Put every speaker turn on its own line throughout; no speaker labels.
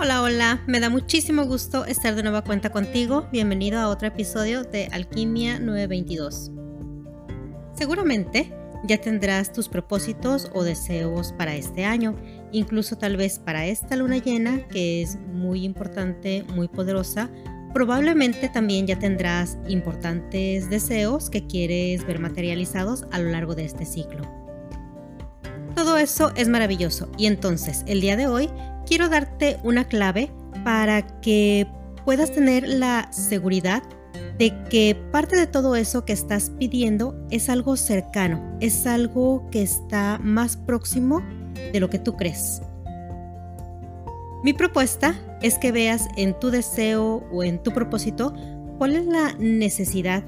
Hola, hola, me da muchísimo gusto estar de nueva cuenta contigo. Bienvenido a otro episodio de Alquimia 922. Seguramente ya tendrás tus propósitos o deseos para este año, incluso tal vez para esta luna llena que es muy importante, muy poderosa. Probablemente también ya tendrás importantes deseos que quieres ver materializados a lo largo de este ciclo. Todo eso es maravilloso y entonces el día de hoy quiero darte una clave para que puedas tener la seguridad de que parte de todo eso que estás pidiendo es algo cercano, es algo que está más próximo de lo que tú crees. Mi propuesta es que veas en tu deseo o en tu propósito cuál es la necesidad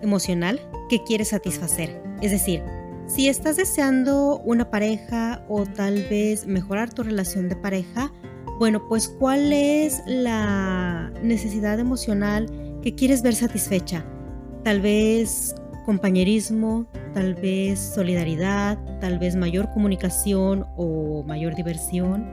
emocional que quieres satisfacer. Es decir, si estás deseando una pareja o tal vez mejorar tu relación de pareja, bueno, pues cuál es la necesidad emocional que quieres ver satisfecha. Tal vez compañerismo, tal vez solidaridad, tal vez mayor comunicación o mayor diversión.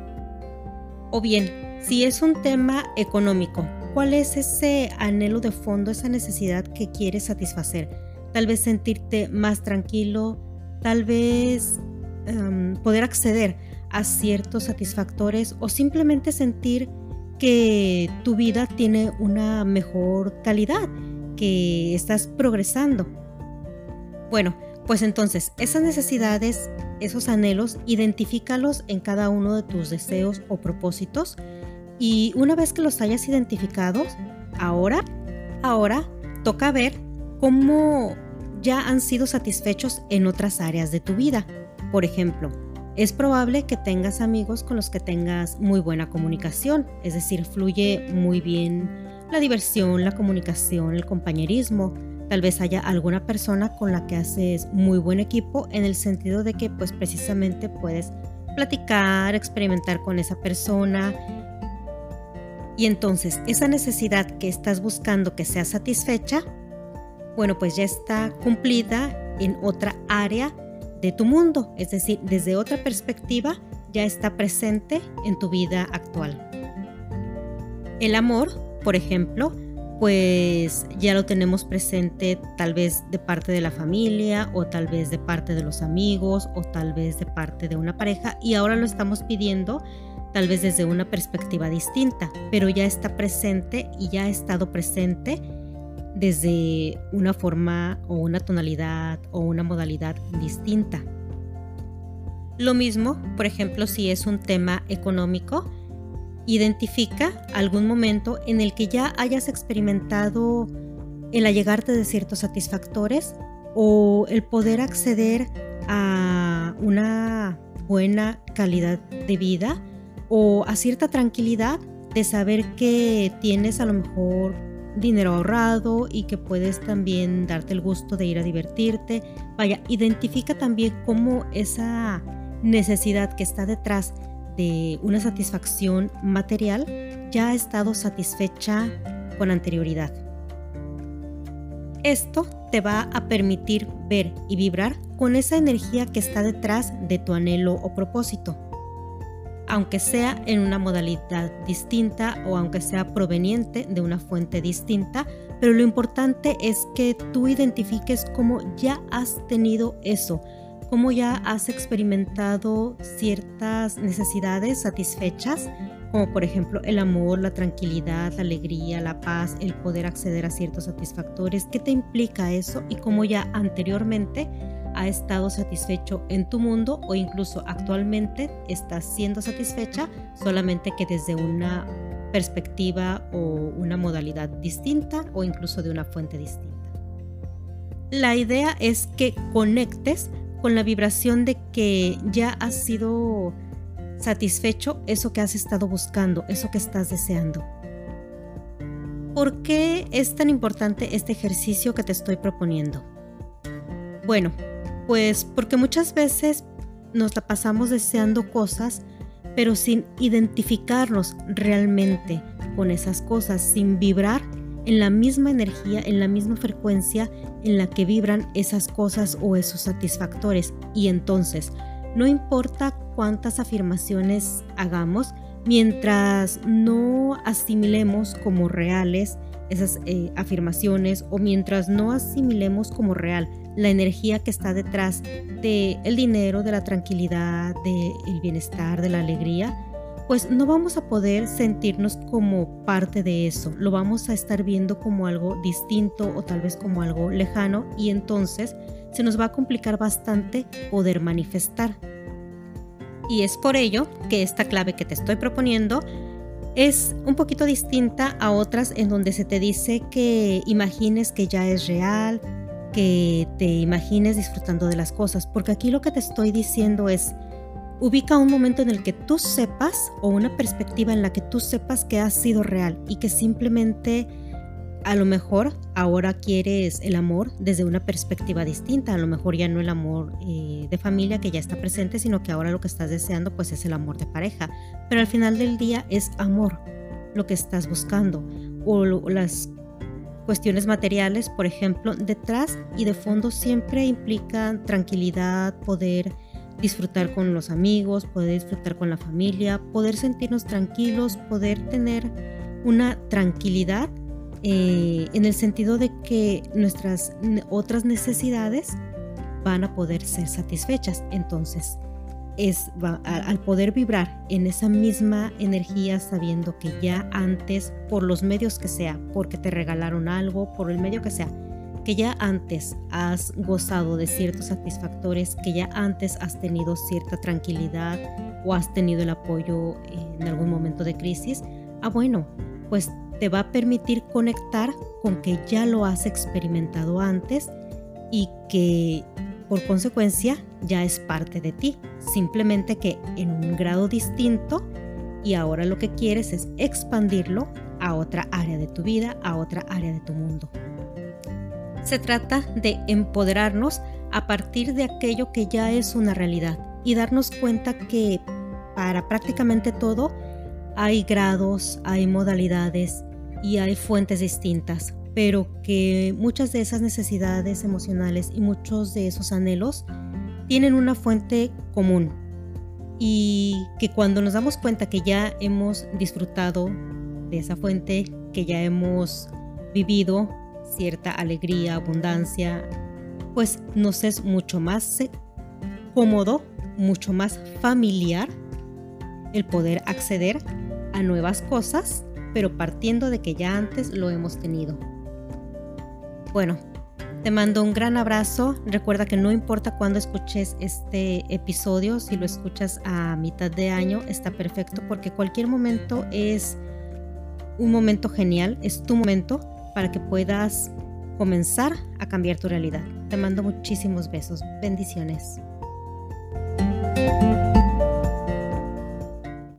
O bien, si es un tema económico, ¿cuál es ese anhelo de fondo, esa necesidad que quieres satisfacer? Tal vez sentirte más tranquilo, tal vez em, poder acceder a ciertos satisfactores o simplemente sentir que tu vida tiene una mejor calidad, que estás progresando. Bueno, pues entonces esas necesidades, esos anhelos, identifícalos en cada uno de tus deseos o propósitos y una vez que los hayas identificado, ahora, ahora toca ver cómo ya han sido satisfechos en otras áreas de tu vida. Por ejemplo, es probable que tengas amigos con los que tengas muy buena comunicación, es decir, fluye muy bien la diversión, la comunicación, el compañerismo. Tal vez haya alguna persona con la que haces muy buen equipo en el sentido de que pues precisamente puedes platicar, experimentar con esa persona. Y entonces esa necesidad que estás buscando que sea satisfecha, bueno, pues ya está cumplida en otra área de tu mundo, es decir, desde otra perspectiva ya está presente en tu vida actual. El amor, por ejemplo, pues ya lo tenemos presente tal vez de parte de la familia o tal vez de parte de los amigos o tal vez de parte de una pareja y ahora lo estamos pidiendo tal vez desde una perspectiva distinta, pero ya está presente y ya ha estado presente desde una forma o una tonalidad o una modalidad distinta. Lo mismo, por ejemplo, si es un tema económico, identifica algún momento en el que ya hayas experimentado el allegarte de ciertos satisfactores o el poder acceder a una buena calidad de vida o a cierta tranquilidad de saber que tienes a lo mejor dinero ahorrado y que puedes también darte el gusto de ir a divertirte. Vaya, identifica también cómo esa necesidad que está detrás de una satisfacción material ya ha estado satisfecha con anterioridad. Esto te va a permitir ver y vibrar con esa energía que está detrás de tu anhelo o propósito aunque sea en una modalidad distinta o aunque sea proveniente de una fuente distinta, pero lo importante es que tú identifiques cómo ya has tenido eso, cómo ya has experimentado ciertas necesidades satisfechas, como por ejemplo el amor, la tranquilidad, la alegría, la paz, el poder acceder a ciertos satisfactores, qué te implica eso y cómo ya anteriormente ha estado satisfecho en tu mundo o incluso actualmente estás siendo satisfecha solamente que desde una perspectiva o una modalidad distinta o incluso de una fuente distinta. La idea es que conectes con la vibración de que ya has sido satisfecho eso que has estado buscando, eso que estás deseando. ¿Por qué es tan importante este ejercicio que te estoy proponiendo? Bueno, pues porque muchas veces nos la pasamos deseando cosas, pero sin identificarnos realmente con esas cosas, sin vibrar en la misma energía, en la misma frecuencia en la que vibran esas cosas o esos satisfactores. Y entonces, no importa cuántas afirmaciones hagamos, Mientras no asimilemos como reales esas eh, afirmaciones o mientras no asimilemos como real la energía que está detrás del el dinero, de la tranquilidad, del bienestar, de la alegría, pues no vamos a poder sentirnos como parte de eso, lo vamos a estar viendo como algo distinto o tal vez como algo lejano y entonces se nos va a complicar bastante poder manifestar. Y es por ello que esta clave que te estoy proponiendo es un poquito distinta a otras en donde se te dice que imagines que ya es real, que te imagines disfrutando de las cosas, porque aquí lo que te estoy diciendo es, Ubica un momento en el que tú sepas o una perspectiva en la que tú sepas que has sido real y que simplemente a lo mejor ahora quieres el amor desde una perspectiva distinta, a lo mejor ya no el amor eh, de familia que ya está presente, sino que ahora lo que estás deseando pues es el amor de pareja, pero al final del día es amor lo que estás buscando o las cuestiones materiales, por ejemplo, detrás y de fondo siempre implican tranquilidad, poder, disfrutar con los amigos, poder disfrutar con la familia, poder sentirnos tranquilos, poder tener una tranquilidad eh, en el sentido de que nuestras otras necesidades van a poder ser satisfechas. Entonces, es al poder vibrar en esa misma energía sabiendo que ya antes, por los medios que sea, porque te regalaron algo, por el medio que sea, que ya antes has gozado de ciertos satisfactores, que ya antes has tenido cierta tranquilidad o has tenido el apoyo en algún momento de crisis, ah bueno, pues te va a permitir conectar con que ya lo has experimentado antes y que por consecuencia ya es parte de ti, simplemente que en un grado distinto y ahora lo que quieres es expandirlo a otra área de tu vida, a otra área de tu mundo. Se trata de empoderarnos a partir de aquello que ya es una realidad y darnos cuenta que para prácticamente todo hay grados, hay modalidades y hay fuentes distintas, pero que muchas de esas necesidades emocionales y muchos de esos anhelos tienen una fuente común y que cuando nos damos cuenta que ya hemos disfrutado de esa fuente, que ya hemos vivido cierta alegría, abundancia, pues nos es mucho más cómodo, mucho más familiar el poder acceder a nuevas cosas, pero partiendo de que ya antes lo hemos tenido. Bueno, te mando un gran abrazo. Recuerda que no importa cuándo escuches este episodio, si lo escuchas a mitad de año, está perfecto porque cualquier momento es un momento genial, es tu momento para que puedas comenzar a cambiar tu realidad. Te mando muchísimos besos. Bendiciones.